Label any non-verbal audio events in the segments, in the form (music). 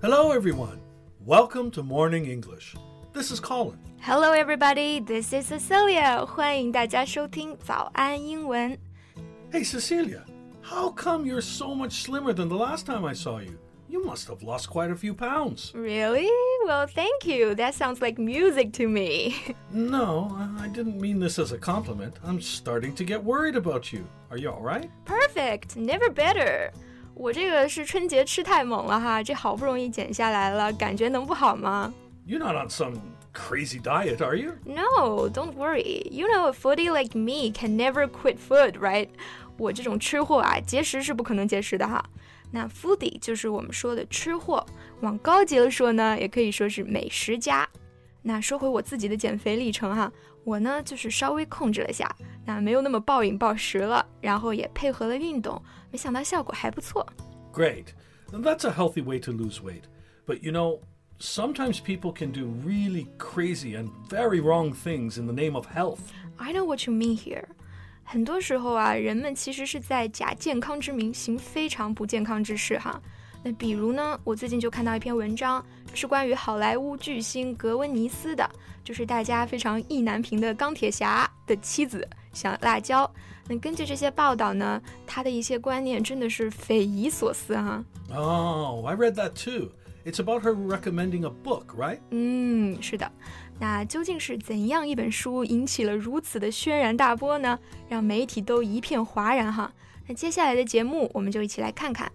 Hello, everyone. Welcome to Morning English. This is Colin. Hello, everybody. This is Cecilia. 欢迎大家收听早安英文。 Hey, Cecilia, how come you're so much slimmer than the last time I saw you? You must have lost quite a few pounds. Really? Well, thank you. That sounds like music to me. (laughs) No, I I didn't mean this as a compliment. I'm starting to get worried about you. Are you all right? Perfect. Never better. 我这个是春节吃太猛了哈，这好不容易减下来了，感觉能不好吗 You're not on some crazy diet, are you? No, don't worry. You know, a foodie like me can never quit food, right? 我这种吃货啊，节食是不可能节食的哈。那 foodie 就是我们说的吃货，往高级了说呢，也可以说是美食家。那说回我自己的减肥历程哈，我呢就是稍微控制了下，那没有那么暴饮暴食了，然后也配合了运动，没想到效果还不错。 Great. That's a healthy way to lose weight. But you know, sometimes people can do really crazy and very wrong things in the name of health. I know what you mean here。很多时候啊，人们其实是在假健康之名行非常不健康之事哈。 那比如呢，我最近就看到一篇文章，是关于好莱坞巨星格温尼斯的，就是大家非常意难平的钢铁侠的妻子小辣椒。那根据这些报道呢，他的一些观念真的是匪夷所思哈。 Oh, I read that too. It's about her recommending a book, right? 嗯，是的。那究竟是怎样一本书引起了如此的轩然大波呢？让媒体都一片哗然哈。那接下来的节目，我们就一起来看看。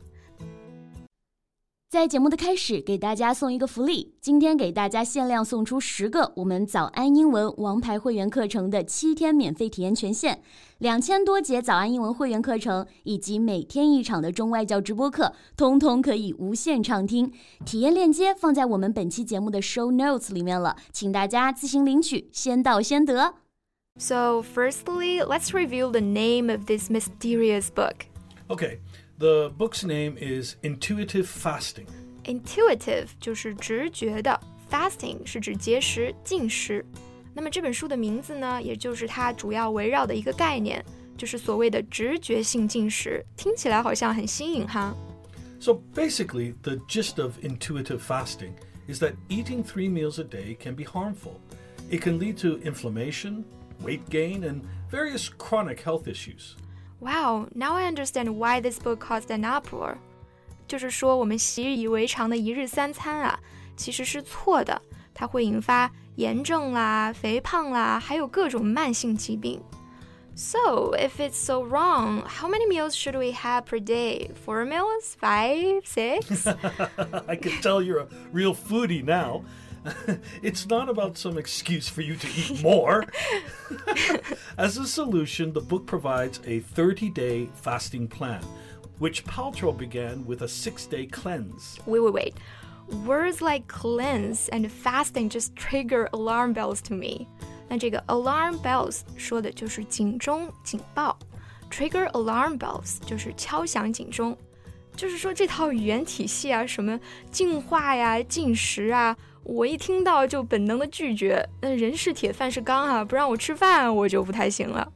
在节目的开始，给大家送一个福利，今天给大家限量送出十个我们早安英文王牌会员课程的七天免费体验权限，两千多节早安英文会员课程以及每天一场的中外教直播课，通通可以无限畅听。体验链接放在我们本期节目的 show notes 里面了，请大家自行领取，先到先得。So, firstly, let's review the name of this mysterious book. Okay, the book's name is Intuitive Fasting. Intuitive 就是直觉的，fasting 是指节食、禁食。那么这本书的名字呢，也就是它主要围绕的一个概念，就是所谓的直觉性进食。听起来好像很新颖哈。 So basically, the gist of intuitive fasting is that eating three meals a day can be harmful. It can lead to inflammation, weight gain, and various chronic health issues. Wow, now I understand why this book caused an uproar. 就是说，我们习以为常的一日三餐啊，其实是错的，它会引发炎症啦、肥胖啦，还有各种慢性疾病。So, if it's so wrong, how many meals should we have per day? Four meals? Five? Six? (laughs) I can tell you're a real foodie now. (laughs) it's not about some excuse for you to eat more. (laughs) As a solution, the book provides a 30 day fasting plan, which Paltrow began with a six day cleanse. wait, wait, wait. Words like cleanse and fasting just trigger alarm bells to me. 那这个 alarm bells 说的就是警钟、警报，trigger alarm bells 就是敲响警钟，就是说这套语言体系啊，什么净化呀、进食啊， 我一听到就本能的拒绝。那人是铁，饭是钢啊，不让我吃饭我就不太行了。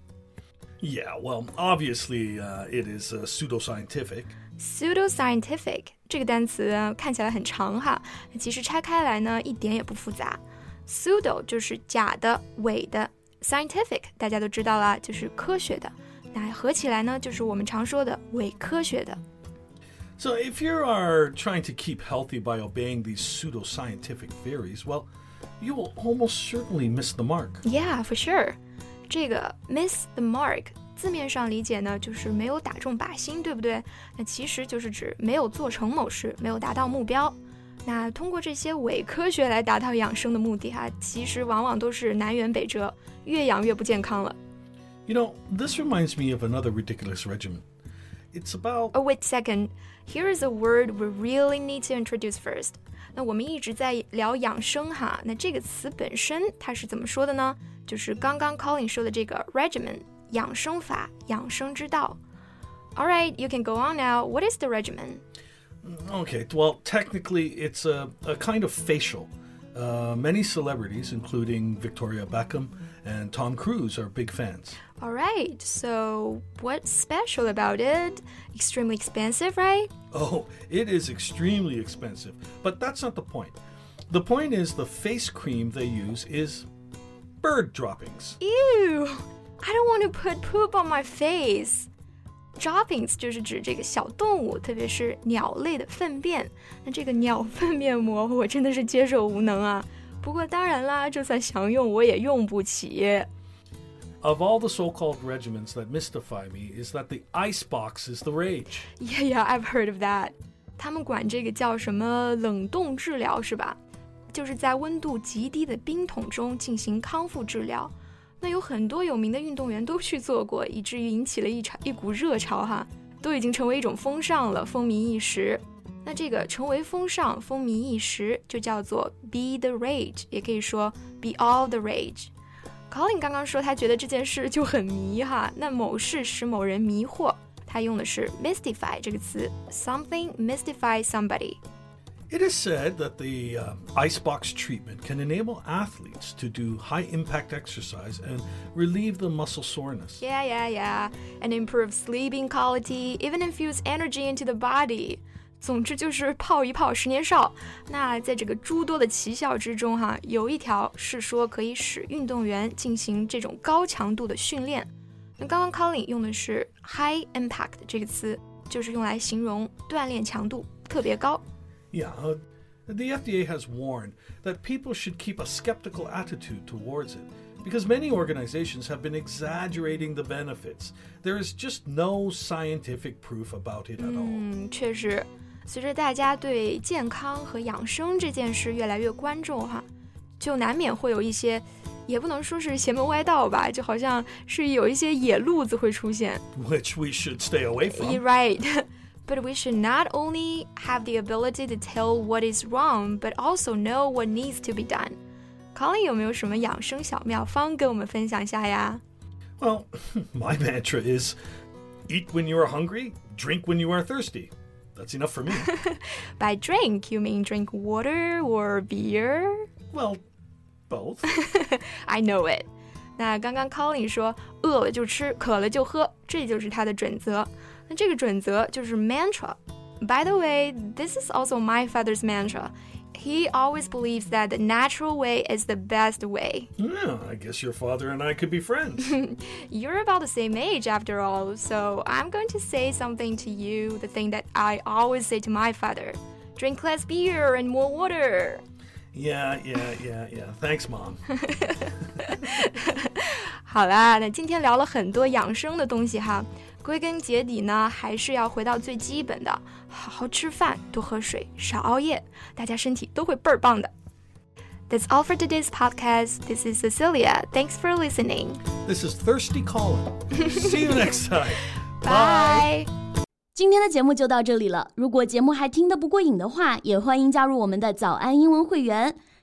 Yeah, well, obviously, uh, it is uh, pseudoscientific. pseudoscientific 这个单词啊看起来很长哈，其实拆开来呢一点也不复杂。pseudo 就是假的、伪的，scientific 大家都知道啦，就是科学的。那合起来呢，就是我们常说的伪科学的。So, if you are trying to keep healthy by obeying these pseudoscientific theories, well, you will almost certainly miss the mark. Yeah, for sure。这个 miss the mark 字面上理解呢，就是没有打中靶心，对不对？那其实就是指没有做成某事，没有达到目标。那通过这些伪科学来达到养生的目的哈、其实往往都是南辕北辙，越养越不健康了。 You know, this reminds me of another ridiculous regimen. It's about. Oh, wait a second. Here is a word we really need to introduce first. 那我们一直在聊养生哈，那这个词本身它是怎么说的呢？就是刚刚 Colin 说的这个 regimen 养生法、养生之道。All right, you can go on now. What is the regimen? Okay, well, technically, it's a, a kind of facial. Uh, many celebrities, including Victoria Beckham and Tom Cruise are big fans. All right, so what's special about it? Extremely expensive, right? Oh, it is extremely expensive, but that's not the point. The point is the face cream they use is bird droppings. Ew! I don't want to put poop on my face. Droppings 就是指这个小动物，特别是鸟类的粪便。那这个鸟粪面膜，我真的是接受无能啊。 不过当然啦，就算想用，我也用不起。Of all the so-called regimens that mystify me is that the ice box is the rage. Yeah, yeah, I've heard of that. 他们管这个叫什么冷冻治疗是吧？就是在温度极低的冰桶中进行康复治疗。那有很多有名的运动员都去做过，以至于引起了一场一股热潮哈，都已经成为一种风尚了，风靡一时。那这个成为风尚、风靡一时，就叫做 be the rage，也可以说 be all the rage。Colin 刚刚说他觉得这件事就很迷哈，那某事使某人迷惑，他用的是 mystify 这个词，something mystify somebody。It is said that the uh, icebox treatment can enable athletes to do high impact exercise and relieve the muscle soreness. Yeah, yeah, yeah. And improve sleeping quality, even infuse energy into the body. 总之就是泡一泡十年少。那在这个诸多的奇效之中，哈，有一条是说可以使运动员进行这种高强度的训练。那刚刚 Colin 用的是 high impact 这个词，就是用来形容锻炼强度特别高。Yeah, uh, the FDA has warned that people should keep a skeptical attitude towards it because many organizations have been exaggerating the benefits. There is just no scientific proof about it at all. 嗯，确实， 随着大家对健康和养生这件事越来越关注哈，就难免会有一些，也不能说是邪门歪道吧，就好像是有一些野路子会出现。 Which we should stay away from. You're right. (laughs) But we should not only have the ability to tell what is wrong, but also know what needs to be done. Colin 有没有什么养生小妙方跟我们分享一下呀？ Well, (laughs) my mantra is eat when you are hungry, drink when you are thirsty. That's enough for me. (laughs) By drink, you mean drink water or beer? well, both. (laughs) I know it. 那刚刚 Colin 说饿了就吃，渴了就喝，这就是他的准则。那这个准则就是 mantra。By the way, this is also my father's mantra. He always believes that the natural way is the best way. Yeah, I guess your father and I could be friends. (laughs) You're about the same age after all, so I'm going to say something to you, the thing that I always say to my father. Drink less beer and more water. yeah, yeah, yeah, yeah. Thanks, Mom. (laughs) (laughs) 好啦，那今天聊了很多养生的东西哈， 归根结底呢，还是要回到最基本的，好好吃饭，多喝水，少熬夜，大家身体都会倍儿棒的。That's all for today's podcast. This is Cecilia. Thanks for listening. This is Thirsty Colin. (laughs) See you next time. Bye. 今天的节目就到这里了。如果节目还听得不过瘾的话，也欢迎加入我们的早安英文会员。